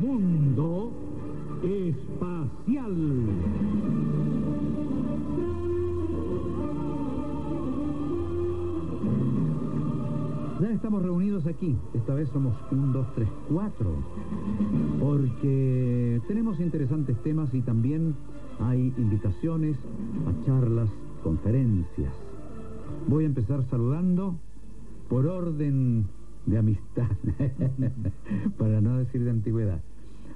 Mundo Espacial. Ya estamos reunidos aquí. Esta vez somos un, dos, tres, cuatro. Porque tenemos interesantes temas y también hay invitaciones a charlas, conferencias. Voy a empezar saludando por orden de amistad, para no decir de antigüedad,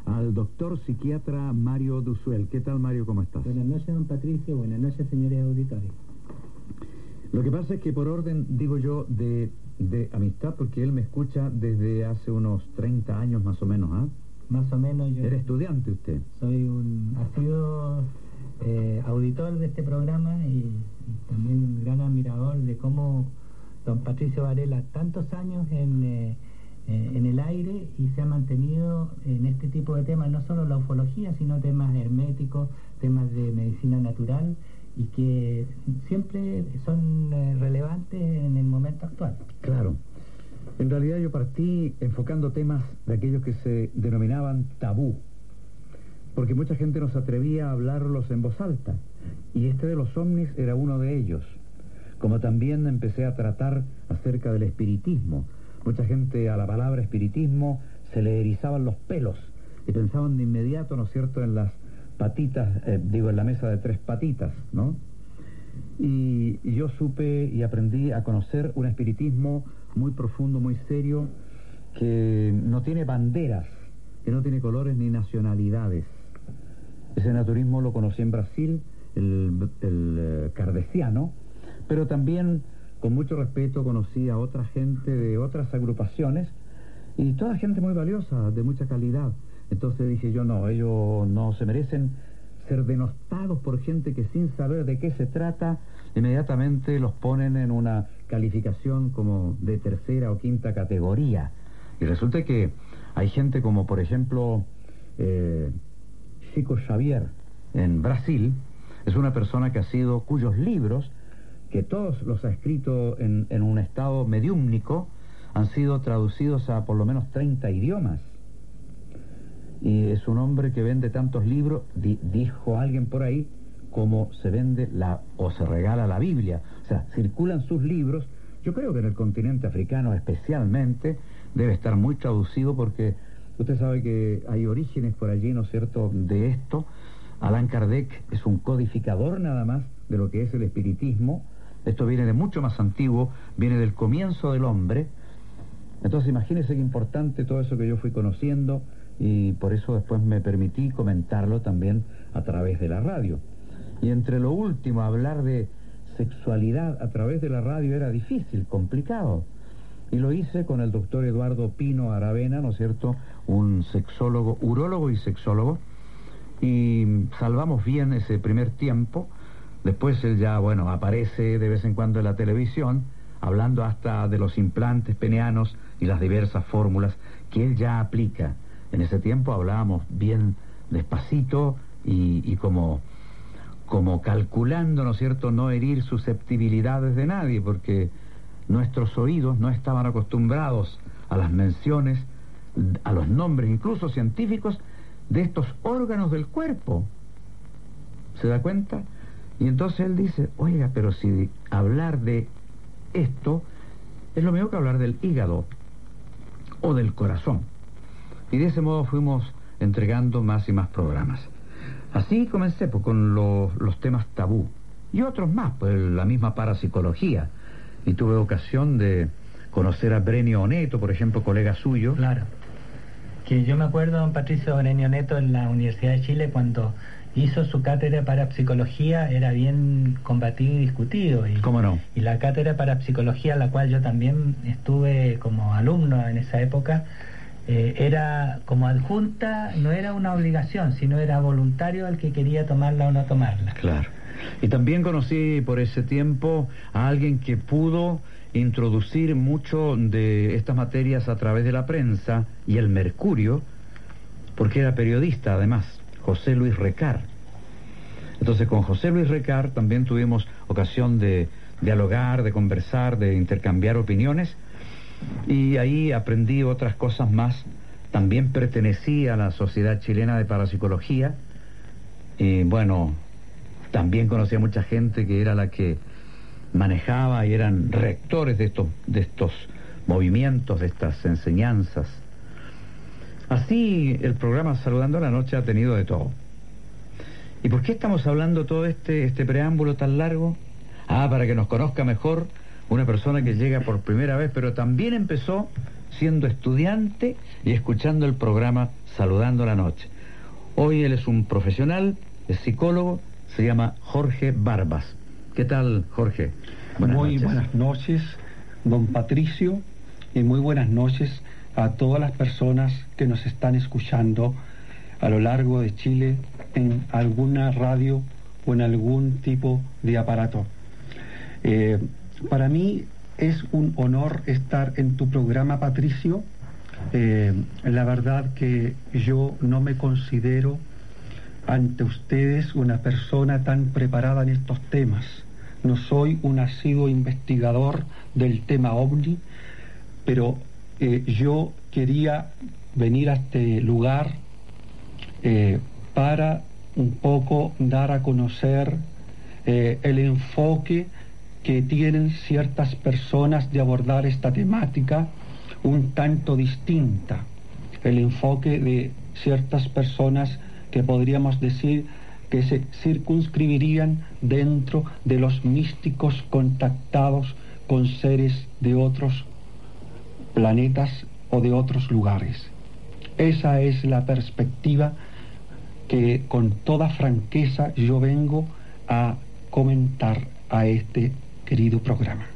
al doctor psiquiatra Mario Dusuel. ¿Qué tal, Mario? ¿Cómo estás? Buenas noches, don Patricio. Buenas noches, señores auditores. Lo que pasa es que por orden, digo yo, de, de amistad, porque él me escucha desde hace unos 30 años más o menos, ¿ah? Más o menos yo ¿Era estudiante usted? soy un ha sido eh, auditor de este programa y, y también un gran admirador de cómo don Patricio Varela tantos años en, eh, eh, en el aire y se ha mantenido en este tipo de temas, no solo la ufología, sino temas herméticos, temas de medicina natural y que siempre son eh, relevantes en el momento actual. Claro. En realidad yo partí enfocando temas de aquellos que se denominaban tabú, porque mucha gente no se atrevía a hablarlos en voz alta, y este de los ovnis era uno de ellos. Como también empecé a tratar acerca del espiritismo. Mucha gente a la palabra espiritismo se le erizaban los pelos y pensaban de inmediato, ¿no es cierto?, en las patitas, eh, digo, en la mesa de tres patitas, ¿no? Y, yo supe y aprendí a conocer un espiritismo muy profundo, muy serio, que no tiene banderas, que no tiene colores ni nacionalidades. Ese naturismo lo conocí en Brasil, el, el eh, cardesiano, pero también con mucho respeto conocí a otra gente de otras agrupaciones y toda gente muy valiosa, de mucha calidad. Entonces dije yo, no, ellos no se merecen ser denostados por gente que sin saber de qué se trata, inmediatamente los ponen en una calificación como de tercera o quinta categoría. Y resulta que hay gente como, por ejemplo, eh, Chico Xavier en Brasil, es una persona que ha sido, cuyos libros, que todos los ha escrito en, en un estado mediúmnico, han sido traducidos a por lo menos 30 idiomas y es un hombre que vende tantos libros, di- dijo alguien por ahí, como se vende la o se regala la Biblia. O sea, circulan sus libros. Yo creo que en el continente africano especialmente debe estar muy traducido porque usted sabe que hay orígenes por allí, ¿no es cierto?, de esto. Allan Kardec es un codificador nada más de lo que es el espiritismo. Esto viene de mucho más antiguo, viene del comienzo del hombre. Entonces imagínese qué importante todo eso que yo fui conociendo y por eso después me permití comentarlo también a través de la radio. Y entre lo último, hablar de sexualidad a través de la radio era difícil, complicado. Y lo hice con el doctor Eduardo Pino Aravena, ¿no es cierto? Un sexólogo, urólogo y sexólogo. Y salvamos bien ese primer tiempo. Después él ya, bueno, aparece de vez en cuando en la televisión, hablando hasta de los implantes peneanos y las diversas fórmulas que él ya aplica. En ese tiempo hablábamos bien despacito y, y como, como calculando, ¿no es cierto?, no herir susceptibilidades de nadie, porque nuestros oídos no estaban acostumbrados a las menciones, a los nombres, incluso científicos, de estos órganos del cuerpo. ¿Se da cuenta? Y entonces él dice, oiga, pero si hablar de esto es lo mismo que hablar del hígado o del corazón. Y de ese modo fuimos entregando más y más programas. Así comencé pues, con los, temas tabú y otros más, pues la misma parapsicología. Y tuve ocasión de conocer a Brenio Oneto, por ejemplo, colega suyo. Claro. Que yo me acuerdo, don Patricio Orenio Neto, en la Universidad de Chile, cuando hizo su cátedra para psicología, era bien combatido y discutido. Y, ¿Cómo no? y la cátedra para psicología, la cual yo también estuve como alumno en esa época, eh, era como adjunta, no era una obligación, sino era voluntario el que quería tomarla o no tomarla. Claro. Y también conocí por ese tiempo a alguien que pudo introducir mucho de estas materias a través de la prensa y el Mercurio, porque era periodista además, José Luis Recar. Entonces con José Luis Recar también tuvimos ocasión de dialogar, de conversar, de intercambiar opiniones y ahí aprendí otras cosas más también pertenecía a la Sociedad Chilena de Parapsicología y bueno, también conocía mucha gente que era la que manejaba y eran rectores de estos, de estos movimientos, de estas enseñanzas. Así el programa Saludando a la Noche ha tenido de todo. ¿Y por qué estamos hablando todo este, este preámbulo tan largo? Ah, para que nos conozca mejor una persona que llega por primera vez, pero también empezó siendo estudiante y escuchando el programa Saludando a la Noche. Hoy él es un profesional, es psicólogo, se llama Jorge Barbas. ¿Qué tal, Jorge? muy buenas noches, don Patricio, y muy buenas noches a todas las personas que nos están escuchando a lo largo de Chile en alguna radio o en algún tipo de aparato. Eh, para mí es un honor estar en tu programa, Patricio. Eh, la verdad que yo no me considero ante ustedes una persona tan preparada en estos temas. No soy un asiduo investigador del tema ovni, pero eh, yo quería venir a este lugar eh, para un poco dar a conocer eh, el enfoque que tienen ciertas personas de abordar esta temática un tanto distinta, el enfoque de ciertas personas que podríamos decir que se circunscribirían dentro de los místicos contactados con seres de otros planetas o de otros lugares. Esa es la perspectiva que con toda franqueza yo vengo a comentar a este querido programa.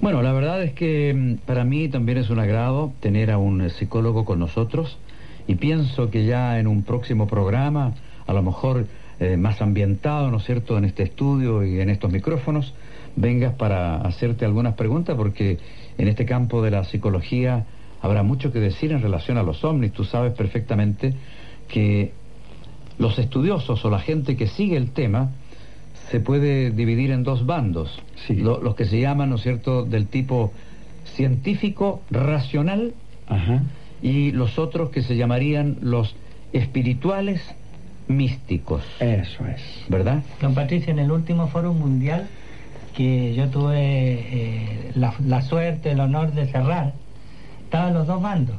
Bueno, la verdad es que mm, para mí también es un agrado tener a un psicólogo con nosotros y pienso que ya en un próximo programa, a lo mejor eh, más ambientado, ¿no es cierto?, en este estudio y en estos micrófonos, vengas para hacerte algunas preguntas porque en este campo de la psicología habrá mucho que decir en relación a los ovnis. Tú sabes perfectamente que los estudiosos o la gente que sigue el tema se puede dividir en dos bandos. los que se llaman, ¿no es cierto?, del tipo científico, racional, y los otros que se llamarían los espirituales místicos. Eso es. ¿Verdad? Don Patricio, en el último foro mundial que yo tuve eh, la, la, suerte, el honor de cerrar, estaban los dos bandos.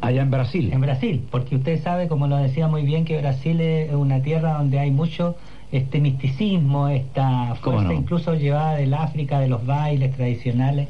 Allá en Brasil. En Brasil, porque usted sabe, como lo decía muy bien, que Brasil es una tierra donde hay mucho este misticismo, esta fuerza incluso llevada del África, de los bailes tradicionales.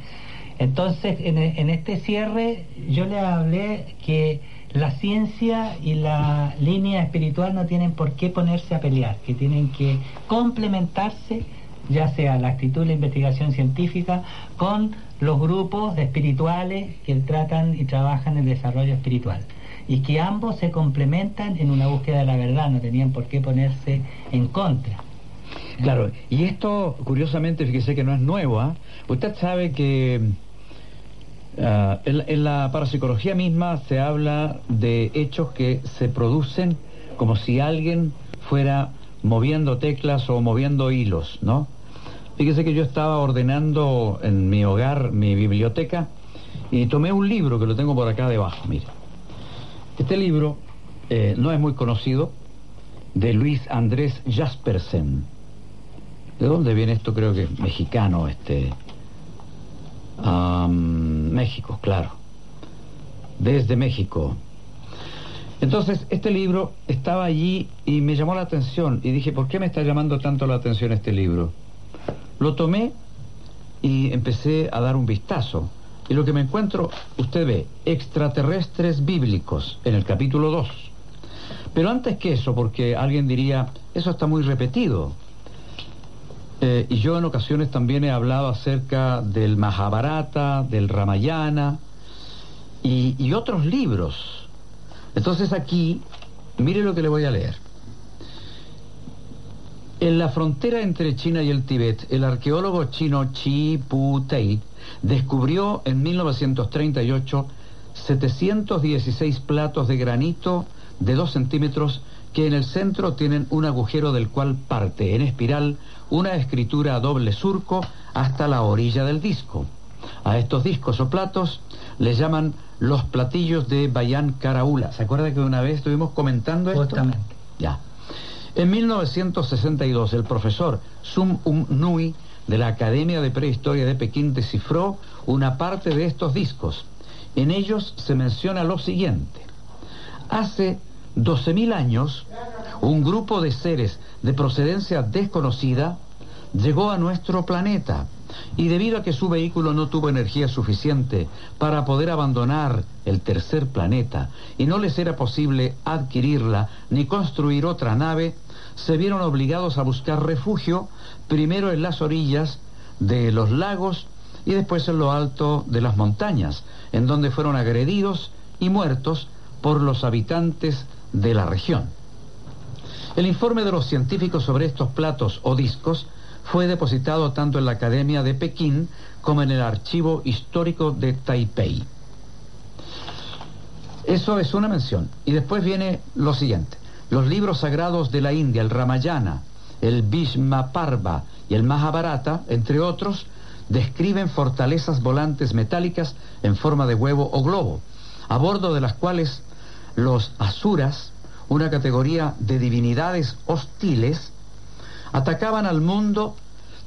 Entonces, en, en este cierre yo le hablé que la ciencia y la línea espiritual no tienen por qué ponerse a pelear, que tienen que complementarse ya sea la actitud de la investigación científica con los grupos espirituales que tratan y trabajan el desarrollo espiritual. Y que ambos se complementan en una búsqueda de la verdad, no tenían por qué ponerse en contra. Claro, y esto curiosamente, fíjese que no es nuevo. ¿ah? Usted sabe que ah, en, la parapsicología misma se habla de hechos que se producen como si alguien fuera moviendo teclas o moviendo hilos, ¿no? Fíjese que yo estaba ordenando en mi hogar mi biblioteca y tomé un libro que lo tengo por acá debajo, mire. Este libro eh, no es muy conocido, de Luis Andrés Jaspersen. ¿De dónde viene esto? Creo que mexicano, este. México, claro. Desde México. Entonces, este libro estaba allí y me llamó la atención y dije, ¿por qué me está llamando tanto la atención este libro? Lo tomé y empecé a dar un vistazo. Y lo que me encuentro, usted ve, extraterrestres bíblicos en el capítulo 2. Pero antes que eso, porque alguien diría, eso está muy repetido. Eh, y yo en ocasiones también he hablado acerca del Mahabharata, del Ramayana y, y otros libros. Entonces aquí, mire lo que le voy a leer. En la frontera entre China y el Tíbet, el arqueólogo chino Chi Pu Tei descubrió en 1938 716 platos de granito de 2 centímetros que en el centro tienen un agujero del cual parte en espiral una escritura a doble surco hasta la orilla del disco. A estos discos o platos le llaman los platillos de Bayan Karaula. ¿Se acuerda que una vez estuvimos comentando esto? Justamente. Ya. En 1962, el profesor Sum Um Nui de la Academia de Prehistoria de Pekín descifró una parte de estos discos. En ellos se menciona lo siguiente. Hace 12.000 años, un grupo de seres de procedencia desconocida llegó a nuestro planeta y debido a que su vehículo no tuvo energía suficiente para poder abandonar el tercer planeta y no les era posible adquirirla ni construir otra nave, se vieron obligados a buscar refugio primero en las orillas de los lagos y después en lo alto de las montañas, en donde fueron agredidos y muertos por los habitantes de la región. El informe de los científicos sobre estos platos o discos fue depositado tanto en la Academia de Pekín como en el Archivo Histórico de Taipei. Eso es una mención. Y después viene lo siguiente. Los libros sagrados de la India, el Ramayana, el Bhishma Parva y el Mahabharata, entre otros, describen fortalezas volantes metálicas en forma de huevo o globo, a bordo de las cuales los asuras, una categoría de divinidades hostiles, atacaban al mundo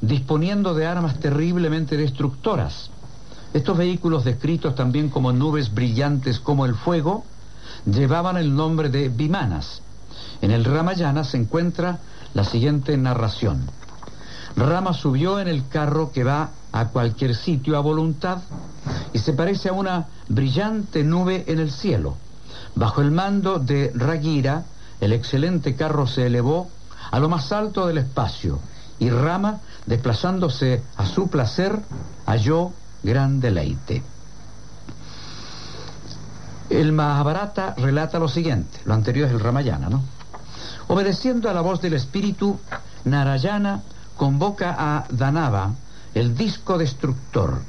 disponiendo de armas terriblemente destructoras. Estos vehículos descritos también como nubes brillantes como el fuego, llevaban el nombre de Vimanas. En el Ramayana se encuentra la siguiente narración. Rama subió en el carro que va a cualquier sitio a voluntad y se parece a una brillante nube en el cielo. Bajo el mando de Ragira, el excelente carro se elevó a lo más alto del espacio, y Rama, desplazándose a su placer, halló gran deleite. El Mahabharata relata lo siguiente, lo anterior es el Ramayana, ¿no? Obedeciendo a la voz del espíritu, Narayana convoca a Danava, el disco destructor.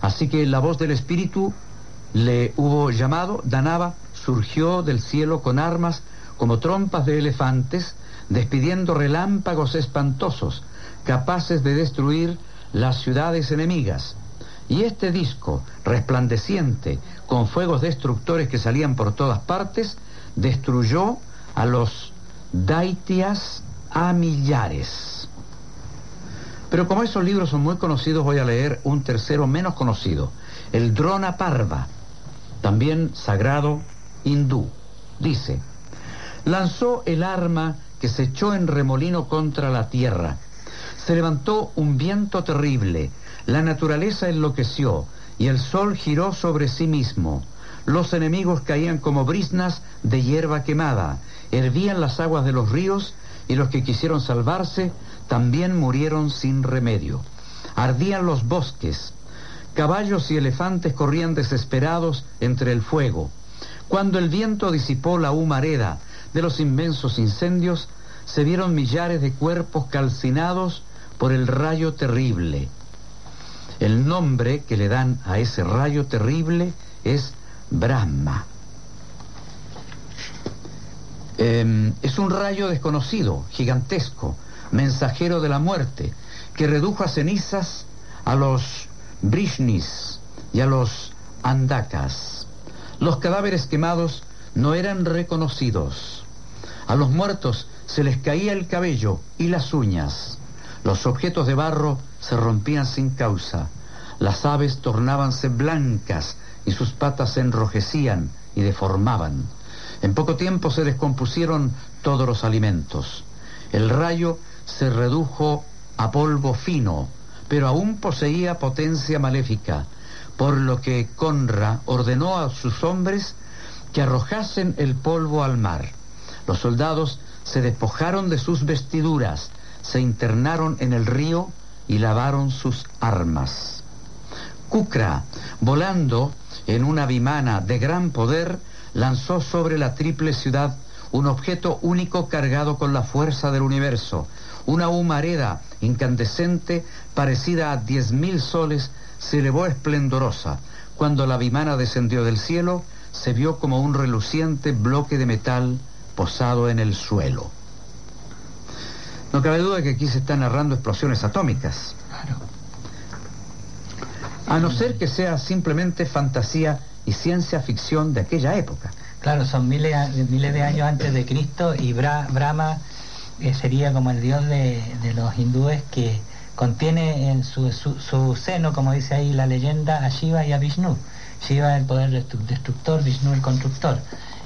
Así que la voz del espíritu le hubo llamado, Danava surgió del cielo con armas como trompas de elefantes, despidiendo relámpagos espantosos, capaces de destruir las ciudades enemigas. Y este disco, resplandeciente, con fuegos destructores que salían por todas partes, destruyó a los daitias a millares. Pero como esos libros son muy conocidos, voy a leer un tercero menos conocido, el Drona Parva, también sagrado hindú. Dice, lanzó el arma que se echó en remolino contra la tierra. Se levantó un viento terrible, la naturaleza enloqueció y el sol giró sobre sí mismo. Los enemigos caían como brisnas de hierba quemada, hervían las aguas de los ríos y los que quisieron salvarse también murieron sin remedio. Ardían los bosques, caballos y elefantes corrían desesperados entre el fuego. Cuando el viento disipó la humareda de los inmensos incendios, se vieron millares de cuerpos calcinados por el rayo terrible. El nombre que le dan a ese rayo terrible es Brahma. Em, es un rayo desconocido, gigantesco, mensajero de la muerte, que redujo a cenizas a los Brishnis y a los Andakas. Los cadáveres quemados no eran reconocidos. A los muertos se les caía el cabello y las uñas. Los objetos de barro se rompían sin causa. Las aves tornábanse blancas y sus patas se enrojecían y deformaban. En poco tiempo se descompusieron todos los alimentos. El rayo se redujo a polvo fino, pero aún poseía potencia maléfica, por lo que Conra ordenó a sus hombres que arrojasen el polvo al mar. Los soldados se despojaron de sus vestiduras, se internaron en el río y lavaron sus armas. Kukra, volando en una vimana de gran poder, lanzó sobre la triple ciudad un objeto único cargado con la fuerza del universo, una humareda incandescente parecida a diez mil soles se elevó esplendorosa. Cuando la vimana descendió del cielo, se vio como un reluciente bloque de metal posado en el suelo. No cabe duda que aquí se están narrando explosiones atómicas. A no ser que sea simplemente fantasía y ciencia ficción de aquella época. Claro, son miles, miles de años antes de Cristo y Brahma eh, sería como el dios de, los hindúes que contiene en su, su, seno, como dice ahí la leyenda, a Shiva y a Vishnu. Shiva el poder destructor, Vishnu el constructor.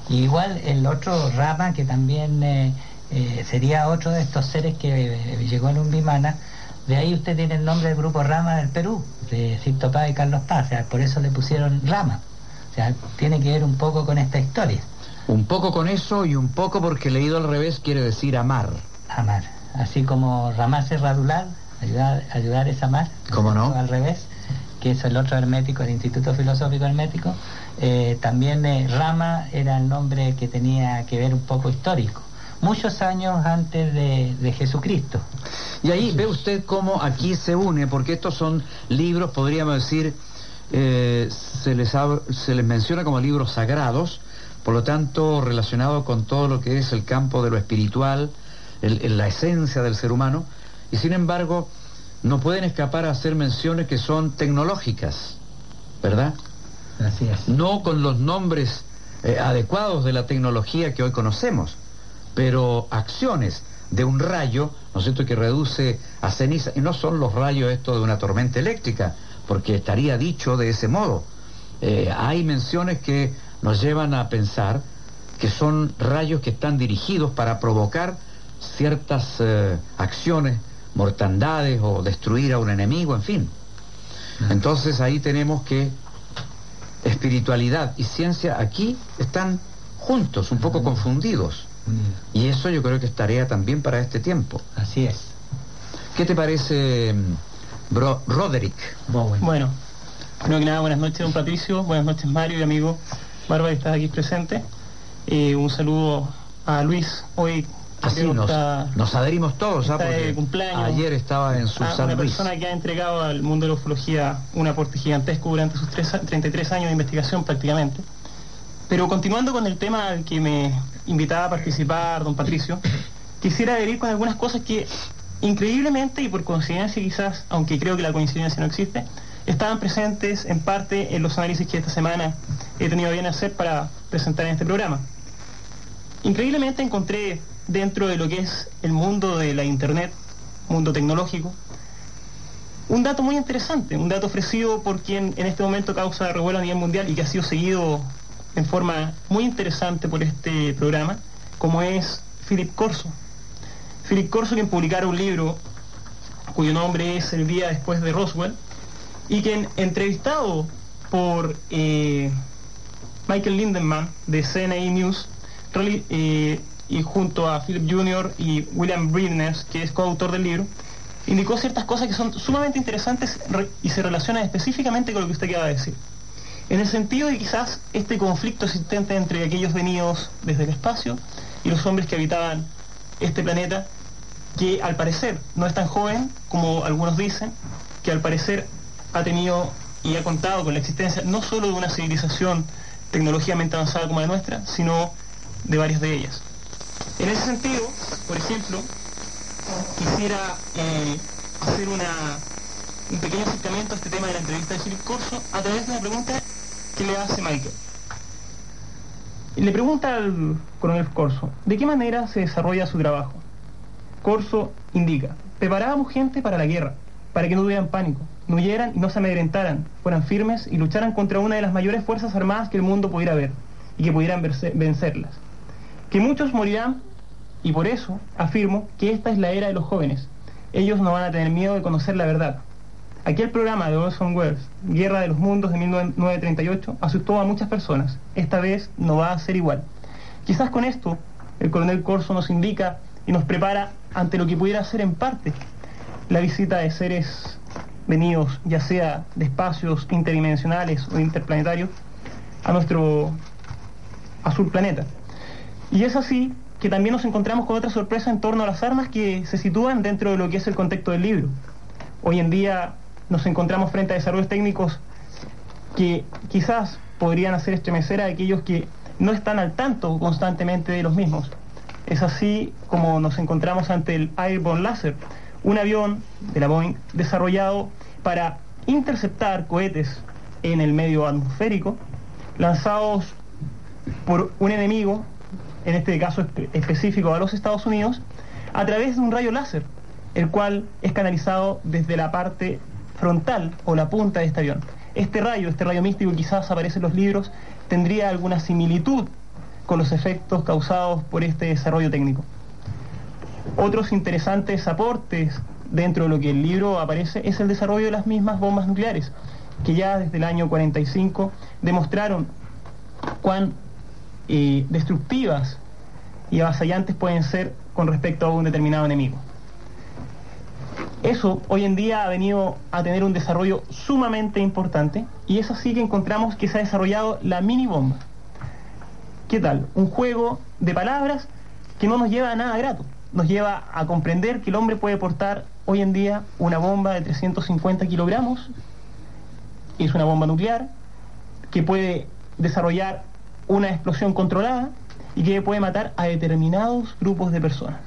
Y igual el otro Rama, que también eh, eh, sería otro de estos seres que llegó en un Vimana, de ahí usted tiene el nombre del grupo Rama del Perú, de Cito Paz y Carlos Paz, o sea, por eso le pusieron Rama. O sea, tiene que ver un poco con esta historia. Un poco con eso y un poco porque leído al revés quiere decir amar. Amar. Así como ramarse es radular, ayudar, ayudar es amar. ¿Cómo no? Al revés, que es el otro hermético, el Instituto Filosófico Hermético. Eh, también eh, Rama era el nombre que tenía que ver un poco histórico muchos años antes de, Jesucristo. Y ahí ve usted cómo aquí se une, porque estos son libros, podríamos decir, eh, se, les se les menciona como libros sagrados, por lo tanto relacionado con todo lo que es el campo de lo espiritual, la esencia del ser humano, y sin embargo no pueden escapar a hacer menciones que son tecnológicas, ¿verdad? Así es. No con los nombres eh, adecuados de la tecnología que hoy conocemos pero acciones de un rayo, ¿no es cierto?, que reduce a ceniza, y no son los rayos estos de una tormenta eléctrica, porque estaría dicho de ese modo. Eh, hay menciones que nos llevan a pensar que son rayos que están dirigidos para provocar ciertas eh, acciones, mortandades o destruir a un enemigo, en fin. Entonces ahí tenemos que espiritualidad y ciencia aquí están juntos, un poco confundidos. Y eso yo creo que es tarea también para este tiempo. Así es. ¿Qué te parece, mm, bro, Roderick? Bueno, primero que nada, buenas noches, don Patricio, buenas noches, Mario y amigo Bárbara, estás aquí presente. Eh, un saludo a Luis, hoy Así nos, nos, adherimos todos, ¿ah? cumpleaños, ayer estaba en su a Una persona que ha entregado al mundo de la ufología un aporte gigantesco durante sus 33 años de investigación prácticamente. Pero continuando con el tema al que me invitaba a participar don Patricio, quisiera adherir con algunas cosas que increíblemente y por coincidencia quizás, aunque creo que la coincidencia no existe, estaban presentes en parte en los análisis que esta semana he tenido bien hacer para presentar en este programa. Increíblemente encontré dentro de lo que es el mundo de la Internet, mundo tecnológico, un dato muy interesante, un dato ofrecido por quien en este momento causa revuelo a nivel mundial y que ha sido seguido en forma muy interesante por este programa, como es Philip Corso. Philip Corso, quien publicara un libro cuyo nombre es El día después de Roswell, y quien, entrevistado por eh, Michael Lindenman de CNI News, eh, y junto a Philip Jr. y William Bridnes, que es coautor del libro, indicó ciertas cosas que son sumamente interesantes y se relacionan específicamente con lo que usted acaba de decir. En el sentido de quizás este conflicto existente entre aquellos venidos desde el espacio y los hombres que habitaban este planeta, que al parecer no es tan joven como algunos dicen, que al parecer ha tenido y ha contado con la existencia no solo de una civilización tecnológicamente avanzada como la nuestra, sino de varias de ellas. En ese sentido, por ejemplo, quisiera eh, hacer un pequeño acercamiento a este tema de la entrevista de Philip Corso a través de una pregunta ¿Qué le hace Michael. Le pregunta al coronel Corso, ¿de qué manera se desarrolla su trabajo? Corso indica, preparábamos gente para la guerra, para que no tuvieran pánico, no huyeran y no se amedrentaran, fueran firmes y lucharan contra una de las mayores fuerzas armadas que el mundo pudiera ver y que pudieran vencerlas. Que muchos morirán y por eso afirmo que esta es la era de los jóvenes. Ellos no van a tener miedo de conocer la verdad, Aquel programa de Orson Welles, Guerra de los Mundos de 1938, asustó a muchas personas. Esta vez no va a ser igual. Quizás con esto el coronel Corso nos indica y nos prepara ante lo que pudiera ser en parte la visita de seres venidos, ya sea de espacios interdimensionales o interplanetarios, a nuestro azul planeta. Y es así que también nos encontramos con otra sorpresa en torno a las armas que se sitúan dentro de lo que es el contexto del libro. Hoy en día nos encontramos frente a desarrollos técnicos que quizás podrían hacer estremecer a aquellos que no están al tanto constantemente de los mismos. Es así como nos encontramos ante el Airborne Laser, un avión de la Boeing desarrollado para interceptar cohetes en el medio atmosférico lanzados por un enemigo, en este caso específico a los Estados Unidos, a través de un rayo láser, el cual es canalizado desde la parte frontal o la punta de este avión. Este rayo, este rayo místico quizás aparece en los libros, tendría alguna similitud con los efectos causados por este desarrollo técnico. Otros interesantes aportes dentro de lo que el libro aparece es el desarrollo de las mismas bombas nucleares, que ya desde el año 45 demostraron cuán eh, destructivas y avasallantes pueden ser con respecto a un determinado enemigo. Eso hoy en día ha venido a tener un desarrollo sumamente importante y es así que encontramos que se ha desarrollado la mini bomba. ¿Qué tal? Un juego de palabras que no nos lleva a nada grato. Nos lleva a comprender que el hombre puede portar hoy en día una bomba de 350 kilogramos, es una bomba nuclear, que puede desarrollar una explosión controlada y que puede matar a determinados grupos de personas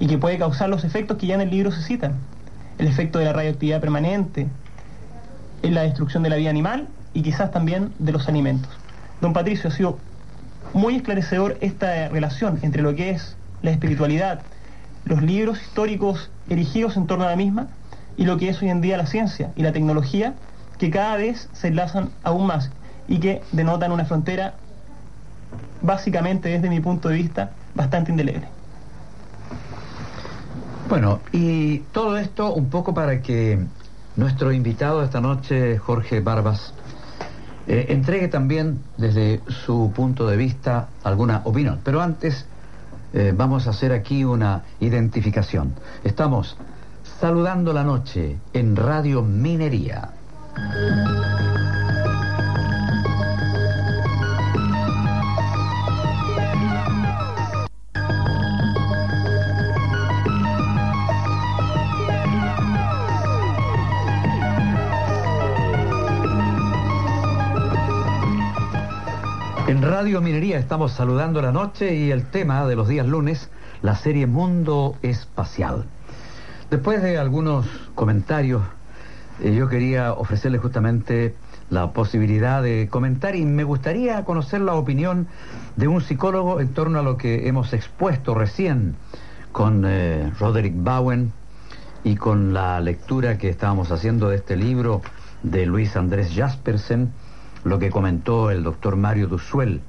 y que puede causar los efectos que ya en el libro se citan. El efecto de la radioactividad permanente, en la destrucción de la vida animal y quizás también de los alimentos. Don Patricio, ha sido muy esclarecedor esta relación entre lo que es la espiritualidad, los libros históricos erigidos en torno a la misma y lo que es hoy en día la ciencia y la tecnología que cada vez se enlazan aún más y que denotan una frontera básicamente desde mi punto de vista bastante indeleble. Bueno, y todo esto un poco para que nuestro invitado esta noche, Jorge Barbas, eh, entregue también desde su punto de vista alguna opinión. Pero antes eh, vamos a hacer aquí una identificación. Estamos saludando la noche en Radio Minería. En Radio Minería estamos saludando la noche y el tema de los días lunes, la serie Mundo Espacial. Después de algunos comentarios, eh, yo quería ofrecerle justamente la posibilidad de comentar y me gustaría conocer la opinión de un psicólogo en torno a lo que hemos expuesto recién con eh, Roderick Bowen y con la lectura que estábamos haciendo de este libro de Luis Andrés Jaspersen lo que comentó el doctor Mario Dusuel.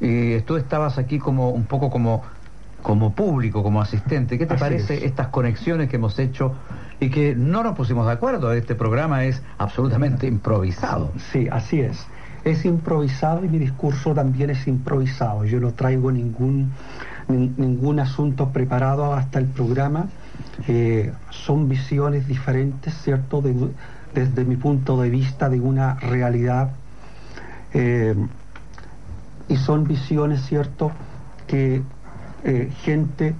Y tú estabas aquí como un poco como, como público, como asistente. ¿Qué te parece estas conexiones que hemos hecho y que no nos pusimos de acuerdo? Este programa es absolutamente improvisado. Sí, así es. Es improvisado y mi discurso también es improvisado. Yo no traigo ningún, ningún asunto preparado hasta el programa. Eh, son visiones diferentes, ¿cierto? desde mi punto de vista de una realidad eh, y son visiones, ¿cierto?, que eh, gente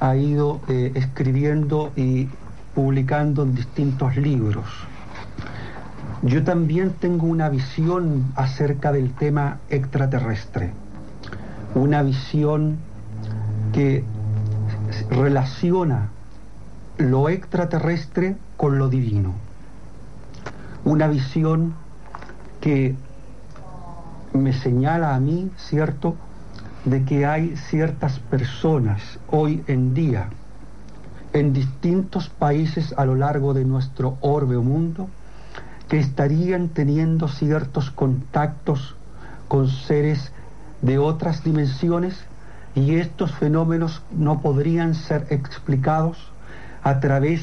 ha ido eh, escribiendo y publicando en distintos libros. Yo también tengo una visión acerca del tema extraterrestre, una visión que relaciona lo extraterrestre con lo divino, una visión que me señala a mí, ¿cierto?, de que hay ciertas personas hoy en día en distintos países a lo largo de nuestro orbe o mundo que estarían teniendo ciertos contactos con seres de otras dimensiones y estos fenómenos no podrían ser explicados a través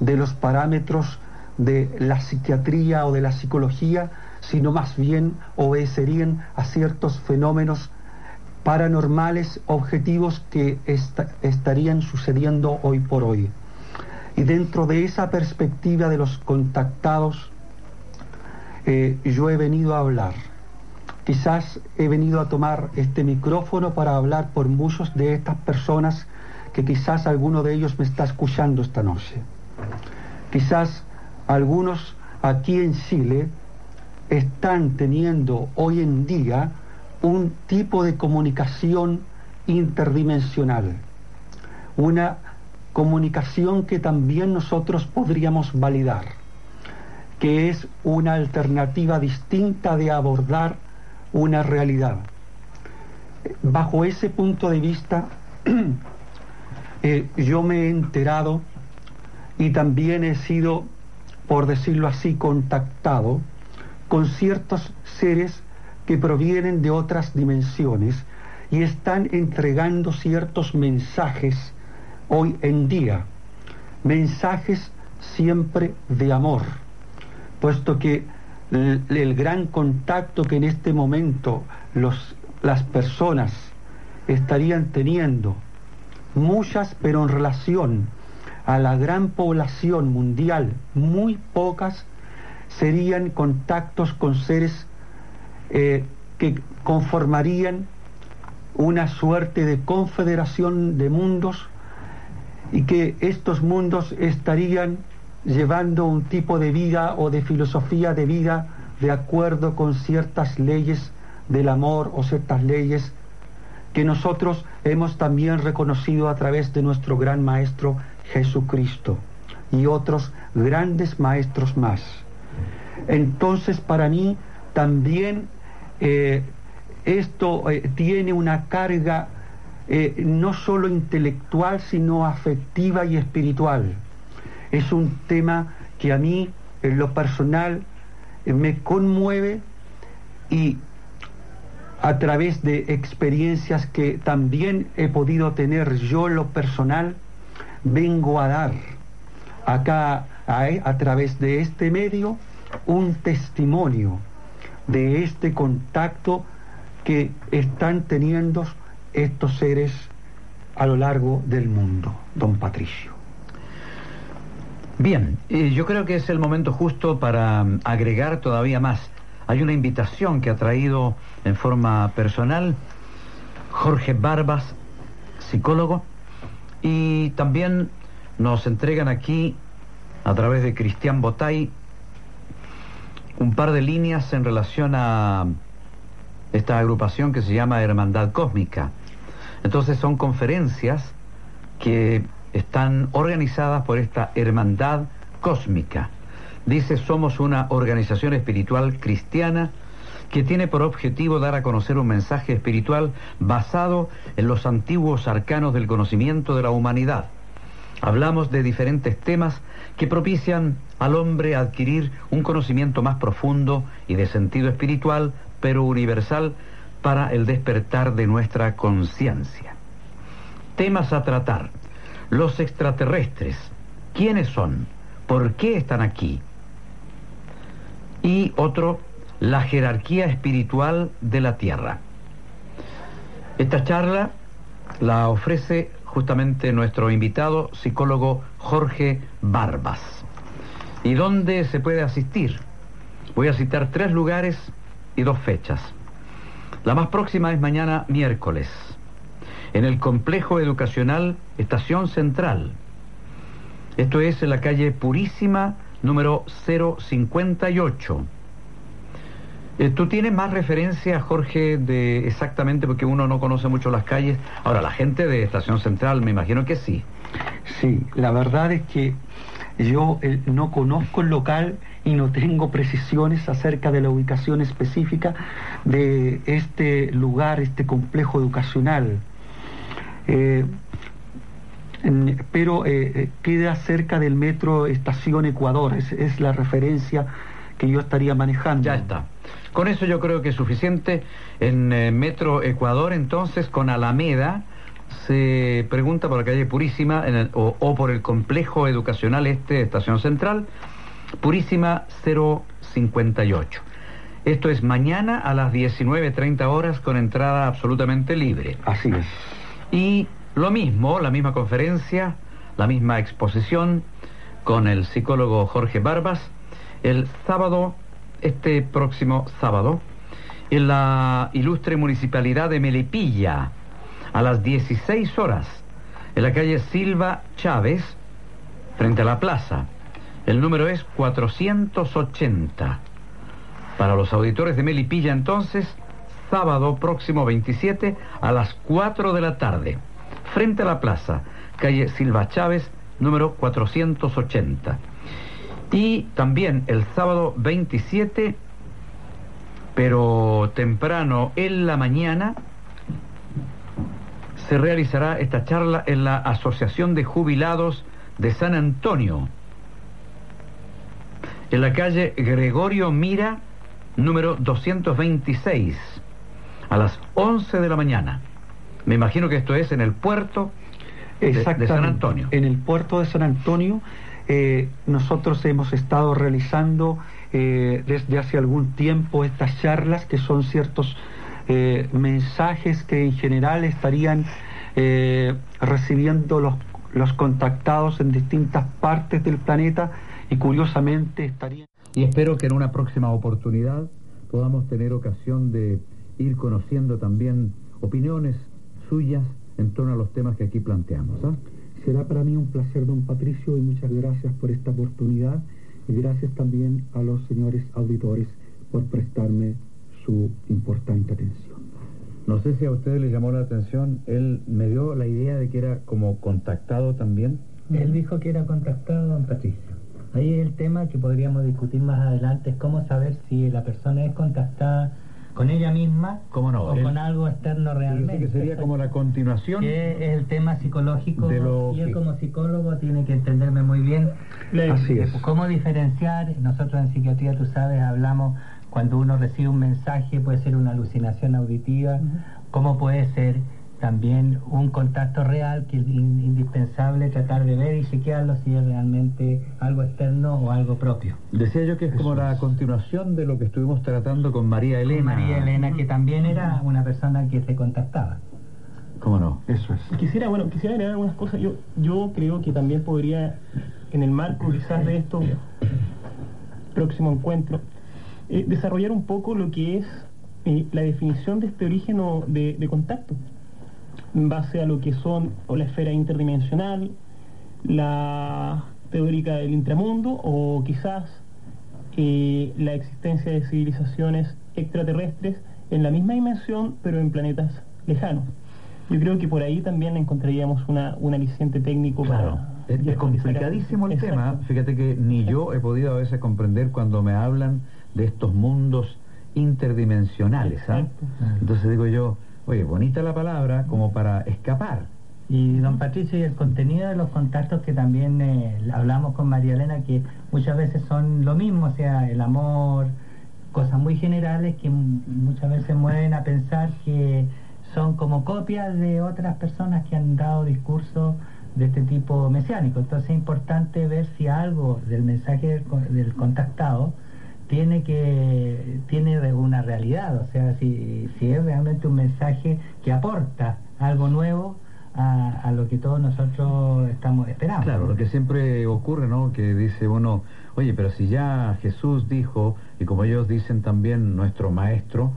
de los parámetros de la psiquiatría o de la psicología, sino más bien obedecerían a ciertos fenómenos paranormales objetivos que estarían sucediendo hoy por hoy. Y dentro de esa perspectiva de los contactados, eh, yo he venido a hablar. Quizás he venido a tomar este micrófono para hablar por muchos de estas personas que quizás alguno de ellos me está escuchando esta noche. Quizás algunos aquí en Chile están teniendo hoy en día un tipo de comunicación interdimensional, una comunicación que también nosotros podríamos validar, que es una alternativa distinta de abordar una realidad. Bajo ese punto de vista, eh, yo me he enterado y también he sido, por decirlo así, contactado con ciertos seres que provienen de otras dimensiones y están entregando ciertos mensajes hoy en día, mensajes siempre de amor, puesto que el, gran contacto que en este momento los, las personas estarían teniendo, muchas pero en relación a la gran población mundial, muy pocas serían contactos con seres eh, que conformarían una suerte de confederación de mundos y que estos mundos estarían llevando un tipo de vida o de filosofía de vida de acuerdo con ciertas leyes del amor o ciertas leyes que nosotros hemos también reconocido a través de nuestro gran maestro Jesucristo y otros grandes maestros más. Entonces para mí también eh, esto eh, tiene una carga eh, no solo intelectual, sino afectiva y espiritual. Es un tema que a mí, en lo personal, me conmueve y a través de experiencias que también he podido tener yo en lo personal, vengo a dar acá a través de este medio un testimonio de este contacto que están teniendo estos seres a lo largo del mundo, don Patricio. Bien, yo creo que es el momento justo para mm, agregar todavía más. Hay una invitación que ha traído en forma personal Jorge Barbas, psicólogo, y también nos entregan aquí, a través de Cristian Botay, un par de líneas en relación a esta agrupación que se llama Hermandad Cósmica. Entonces son conferencias que están organizadas por esta Hermandad Cósmica. Dice, somos una organización espiritual cristiana que tiene por objetivo dar a conocer un mensaje espiritual basado en los antiguos arcanos del conocimiento de la humanidad. Hablamos de diferentes temas que propician al hombre adquirir un conocimiento más profundo y de sentido espiritual pero universal para el despertar de nuestra conciencia. Temas a tratar. Los extraterrestres. ¿Quiénes son? ¿Por qué están aquí? Y otro, la jerarquía espiritual de la Tierra. Esta charla la ofrece justamente nuestro invitado, psicólogo Jorge Barbas. ¿Y dónde se puede asistir? Voy a citar tres lugares y dos fechas. La más próxima es mañana miércoles, en el complejo educacional Estación Central. Esto es en la calle Purísima número 058. Eh, ¿Tú tienes más referencia, Jorge, de exactamente, porque uno no conoce mucho las calles? Ahora, la gente de Estación Central, me imagino que sí. Sí, la verdad es que yo eh, no conozco el local y no tengo precisiones acerca de la ubicación específica de este lugar, este complejo educacional. Eh, pero eh, queda cerca del metro Estación Ecuador, es, es la referencia que yo estaría manejando. Ya está. Con eso yo creo que es suficiente. En Metro Ecuador, entonces, con Alameda, se pregunta por la calle Purísima o, o, por el complejo educacional este, Estación Central, Purísima 058. Esto es mañana a las 19.30 horas con entrada absolutamente libre. Así es. Y lo mismo, la misma conferencia, la misma exposición con el psicólogo Jorge Barbas, el sábado, este próximo sábado, en la ilustre municipalidad de Melipilla, a las 16 horas, en la calle Silva Chávez, frente a la plaza. El número es 480. Para los auditores de Melipilla entonces, sábado próximo 27 a las 4 de la tarde, frente a la plaza, calle Silva Chávez, número 480. Y también el sábado 27, pero temprano en la mañana, se realizará esta charla en la Asociación de Jubilados de San Antonio, en la calle Gregorio Mira, número 226, a las 11 de la mañana. Me imagino que esto es en el puerto de, de San Antonio. En el puerto de San Antonio eh, nosotros hemos estado realizando eh, desde hace algún tiempo estas charlas que son ciertos eh, mensajes que en general estarían recibiendo los, los contactados en distintas partes del planeta y curiosamente estarían... Y espero que en una próxima oportunidad podamos tener ocasión de ir conociendo también opiniones suyas en torno a los temas que aquí planteamos. ¿ah? Será para mí un placer, don Patricio, y muchas gracias por esta oportunidad y gracias también a los señores auditores por prestarme su importante atención. No sé si a usted le llamó la atención, él me dio la idea de que era como contactado también. Él dijo que era contactado, don Patricio. Ahí el tema que podríamos discutir más adelante es cómo saber si la persona es contactada con ella misma ¿Cómo no? o con algo externo realmente. que sería como la continuación que es el tema psicológico de lo y él que- como psicólogo tiene que entenderme muy bien Así es. cómo diferenciar. Nosotros en psiquiatría, tú sabes, hablamos cuando uno recibe un mensaje, puede ser una alucinación auditiva, cómo puede ser también un contacto real que es in- indispensable tratar de ver y chequearlo si es realmente algo externo o algo propio. Decía yo que es como Eso la es. continuación de lo que estuvimos tratando con María Con Elena. María Elena, que también era una persona que se contactaba. ¿Cómo no? Eso es. Quisiera, bueno, quisiera agregar algunas cosas. Yo, yo creo que también podría, en el marco quizás de esto próximo encuentro, eh, desarrollar un poco lo que es eh, la definición de este origen o de, de contacto, en base a lo que son o la esfera interdimensional, la teórica del intramundo o quizás eh, la existencia de civilizaciones extraterrestres en la misma dimensión pero en planetas lejanos. Yo creo que por ahí también encontraríamos una, un aliciente técnico Claro, para... es, es complicadísimo el Exacto. tema. Fíjate que ni yo he podido a veces comprender cuando me hablan de estos mundos interdimensionales. ¿ah? Entonces digo yo, oye, bonita la palabra como para escapar. Y don Patricio, y el contenido de los contactos que también eh, hablamos con María Elena, que muchas veces son lo mismo, o sea, el amor, cosas muy generales que muchas veces mueven a pensar que son como copias de otras personas que han dado discursos de este tipo mesiánico. Entonces es importante ver si algo del mensaje del, del contactado tiene que tiene una realidad, o sea, si, si es realmente un mensaje que aporta algo nuevo a, a lo que todos nosotros estamos esperando. Claro, lo que siempre ocurre, ¿no? Que dice uno, oye, pero si ya Jesús dijo, y como ellos dicen también nuestro maestro,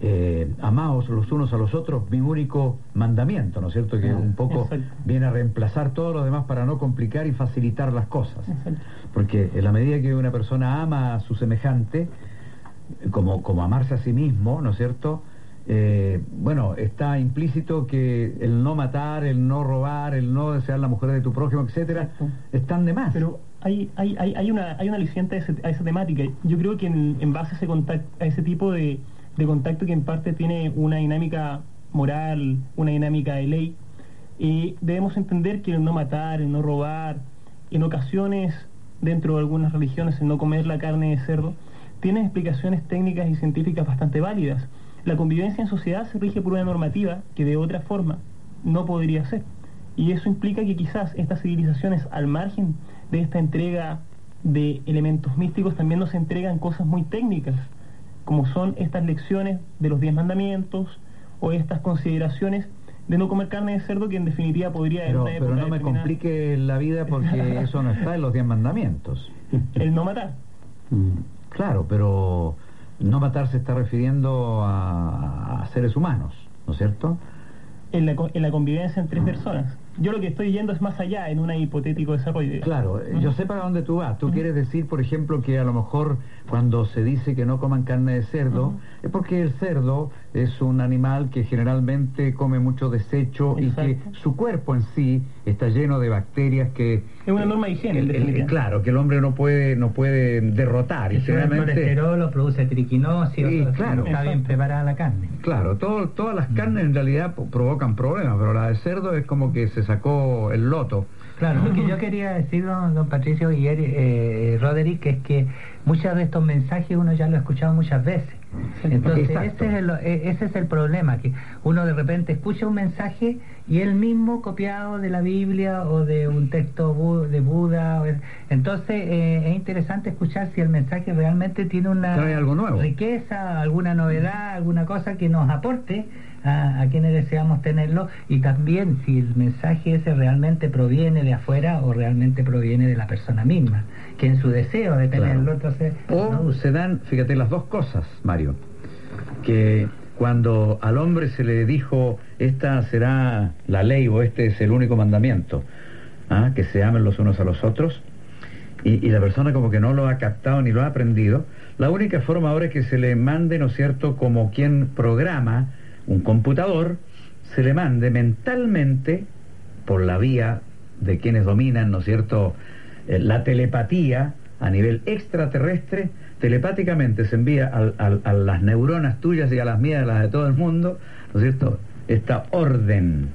eh, amaos los unos a los otros, mi único mandamiento, ¿no es cierto? Que un poco exacto. viene a reemplazar todo lo demás para no complicar y facilitar las cosas. Exacto. Porque en la medida que una persona ama a su semejante, como, como amarse a sí mismo, ¿no es cierto? Eh, bueno, está implícito que el no matar, el no robar, el no desear la mujer de tu prójimo, etcétera, Exacto. están de más. Pero hay, hay, hay, hay una, hay una aliciente a, ese- a esa temática. Yo creo que en, base a ese, contact- a ese tipo de, de contacto que en parte tiene una dinámica moral, una dinámica de ley, eh, debemos entender que el no matar, el no robar, en ocasiones, dentro de algunas religiones, el no comer la carne de cerdo, tiene explicaciones técnicas y científicas bastante válidas. La convivencia en sociedad se rige por una normativa que de otra forma no podría ser. Y eso implica que quizás estas civilizaciones, al margen de esta entrega de elementos místicos, también nos entregan cosas muy técnicas, como son estas lecciones de los diez mandamientos o estas consideraciones de no comer carne de cerdo que en definitiva podría en pero, una pero no me complique la vida porque eso no está en los diez mandamientos. el no matar. Mm. Claro, pero no matar se está refiriendo a, a seres humanos, ¿no es cierto? en la, co- en la convivencia entre personas. Yo lo que estoy yendo es más allá en un hipotético desarrollo. Claro, yo sé para dónde tú vas. Tú quieres decir, por ejemplo, que a lo mejor cuando se dice que no coman carne de cerdo, es porque el cerdo es un animal que generalmente come mucho desecho y que su cuerpo en sí está lleno de bacterias que... Es una norma de higiene. El, claro, que el hombre no puede no puede derrotar. Y generalmente... El colesterol produce triquinosis, sí, claro. está bien preparada la carne. Claro, todo, todas las carnes en realidad provocan problemas, pero la de cerdo es como que se sacó el loto. Claro, lo que yo quería decir, don, Patricio y eh, Roderick, es que muchos de estos mensajes uno ya lo ha escuchado muchas veces. Entonces, ese es, el, e, ese es el problema, que uno de repente escucha un mensaje y él mismo copiado de la Biblia o de un texto de Buda. entonces, eh, es interesante escuchar si el mensaje realmente tiene una riqueza, alguna novedad, alguna cosa que nos aporte a, quienes deseamos tenerlo y también si el mensaje ese realmente proviene de afuera o realmente proviene de la persona misma, que en su deseo de tenerlo, entonces... O se dan, fíjate, las dos cosas, Mario, que cuando al hombre se le dijo, esta será la ley o este es el único mandamiento, ¿ah? que se amen los unos a los otros, y, y, la persona como que no lo ha captado ni lo ha aprendido, la única forma ahora es que se le mande, ¿no es cierto?, como quien programa un computador se le mande mentalmente por la vía de quienes dominan, ¿no es cierto?, eh, la telepatía a nivel extraterrestre, telepáticamente se envía a, las neuronas tuyas y a las mías, a las de todo el mundo, ¿no es cierto?, esta orden.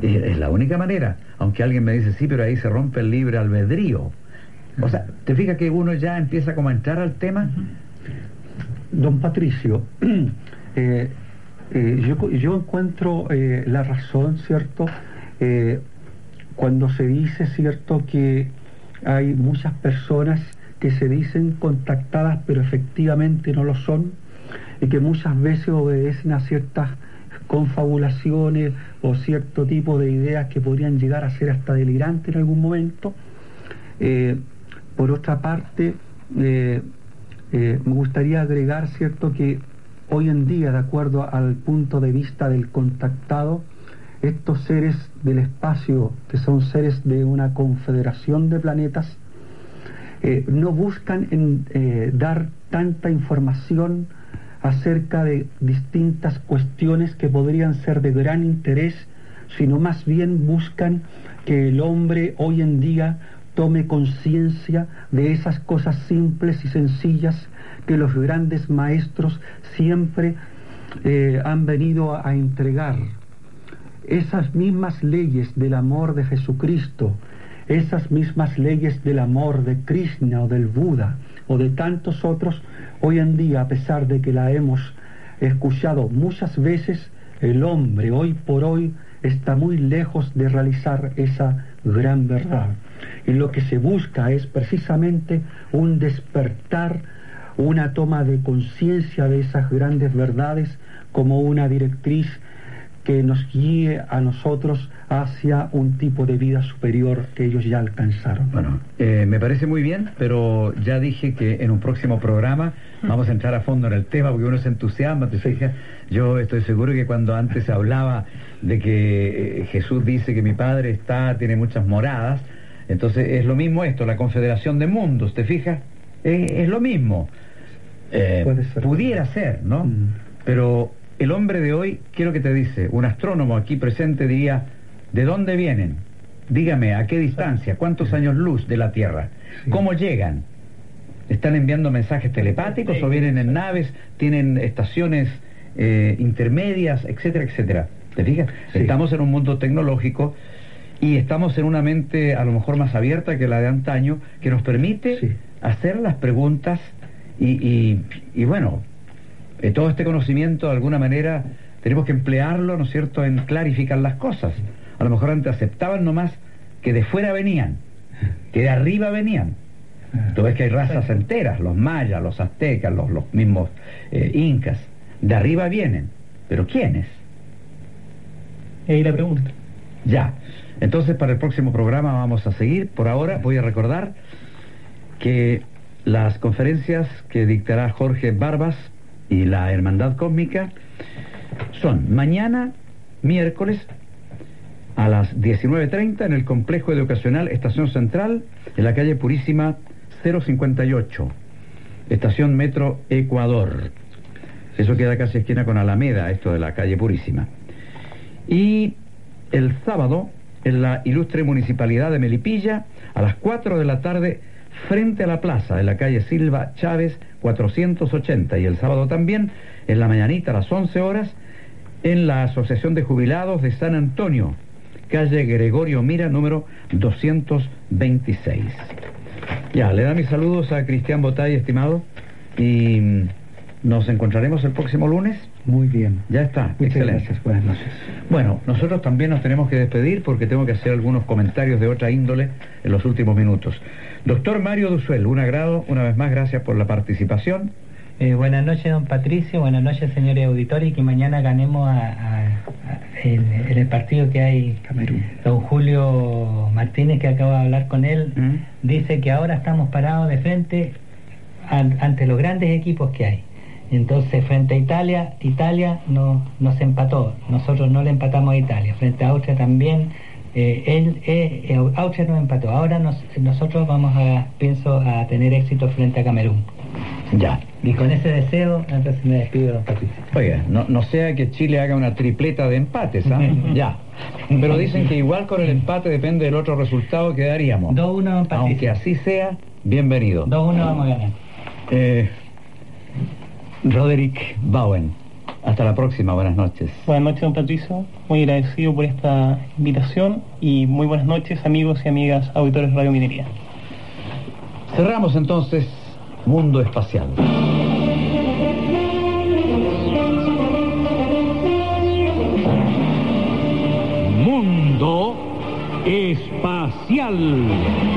es la única manera, aunque alguien me dice, sí, pero ahí se rompe el libre albedrío. O sea, ¿te fijas que uno ya empieza como a entrar al tema? Don Patricio, eh, eh, yo, encuentro eh, la razón, ¿cierto? Eh, cuando se dice, ¿cierto?, que hay muchas personas que se dicen contactadas, pero efectivamente no lo son, y que muchas veces obedecen a ciertas confabulaciones o cierto tipo de ideas que podrían llegar a ser hasta delirantes en algún momento. por otra parte, me gustaría agregar, ¿cierto?, que Hoy en día, de acuerdo al punto de vista del contactado, estos seres del espacio, que son seres de una confederación de planetas, eh, no buscan eh, dar tanta información acerca de distintas cuestiones que podrían ser de gran interés, sino más bien buscan que el hombre hoy en día tome conciencia de esas cosas simples y sencillas que los grandes maestros siempre eh, han venido a entregar. Esas mismas leyes del amor de Jesucristo, esas mismas leyes del amor de Krishna o del Buda o de tantos otros, hoy en día, a pesar de que la hemos escuchado muchas veces, el hombre hoy por hoy está muy lejos de realizar esa gran verdad. Y lo que se busca es precisamente un despertar una toma de conciencia de esas grandes verdades como una directriz que nos guíe a nosotros hacia un tipo de vida superior que ellos ya alcanzaron. Bueno, eh, me parece muy bien, pero ya dije que en un próximo programa vamos a entrar a fondo en el tema porque uno se entusiasma, te fijas. Yo estoy seguro que cuando antes hablaba de que eh, Jesús dice que mi Padre está, tiene muchas moradas, entonces es lo mismo esto, la confederación de mundos, ¿te fijas? es lo mismo. Eh, pudiera ser, ¿no? Mm. Pero el hombre de hoy, quiero que te dice, un astrónomo aquí presente diría, ¿de dónde vienen? Dígame, ¿a qué distancia? ¿Cuántos años luz de la Tierra? ¿Cómo llegan? ¿Están enviando mensajes telepáticos o vienen en naves? ¿Tienen estaciones eh, intermedias, etcétera, etcétera? ¿Te fijas? Estamos en un mundo tecnológico y estamos en una mente a lo mejor más abierta que la de antaño que nos permite hacer las preguntas y, y, bueno, eh, todo este conocimiento de alguna manera tenemos que emplearlo, ¿no es cierto?, en clarificar las cosas. A lo mejor antes aceptaban nomás que de fuera venían, que de arriba venían. Tú ves que hay razas enteras, los mayas, los aztecas, los, los mismos eh, incas. De arriba vienen. ¿Pero quiénes? Ahí la pregunta. Ya. Entonces, para el próximo programa vamos a seguir. Por ahora voy a recordar que las conferencias que dictará Jorge Barbas y la Hermandad Cósmica son mañana, miércoles, a las 19.30 en el complejo educacional Estación Central, en la calle Purísima 058, Estación Metro Ecuador. Eso queda casi esquina con Alameda, esto de la calle Purísima. Y el sábado, en la ilustre municipalidad de Melipilla, a las 4 de la tarde, frente a la plaza de la calle Silva Chávez 480. Y el sábado también, en la mañanita a las 11 horas, en la Asociación de Jubilados de San Antonio, calle Gregorio Mira, número 226. Ya, le da mis saludos a Cristian Botay, estimado, y mm, nos encontraremos el próximo lunes. Muy bien. Ya está, Muchas excelente. gracias. Buenas noches. Bueno, nosotros también nos tenemos que despedir porque tengo que hacer algunos comentarios de otra índole en los últimos minutos. Doctor Mario Duzuel, un agrado, una vez más, gracias por la participación. Eh, buenas noches, don Patricio. Buenas noches, señores auditores. Y que mañana ganemos a, el partido que hay. Camerún. Don Julio Martínez, que acabo de hablar con él, ¿Mm? dice que ahora estamos parados de frente an- ante los grandes equipos que hay. Entonces, frente a Italia, Italia no, nos empató. Nosotros no le empatamos a Italia. Frente a Austria también, eh, él, eh, eh, Austria nos empató. Ahora nos- nosotros vamos a, pienso, a tener éxito frente a Camerún. Ya. Y con ese deseo, entonces me despido, Patricio. Oiga, no, no sea que Chile haga una tripleta de empates, ¿ah? ya. Pero dicen que igual con el empate depende del otro resultado que daríamos. 2-1, don Aunque así sea, bienvenido. 2-1 vamos a ganar. Eh, Roderick Bowen, hasta la próxima, buenas noches. Buenas noches, don Patricio. Muy agradecido por esta invitación y muy buenas noches, amigos y amigas auditores de Radio Minería. Cerramos entonces Mundo Espacial. Mundo Espacial.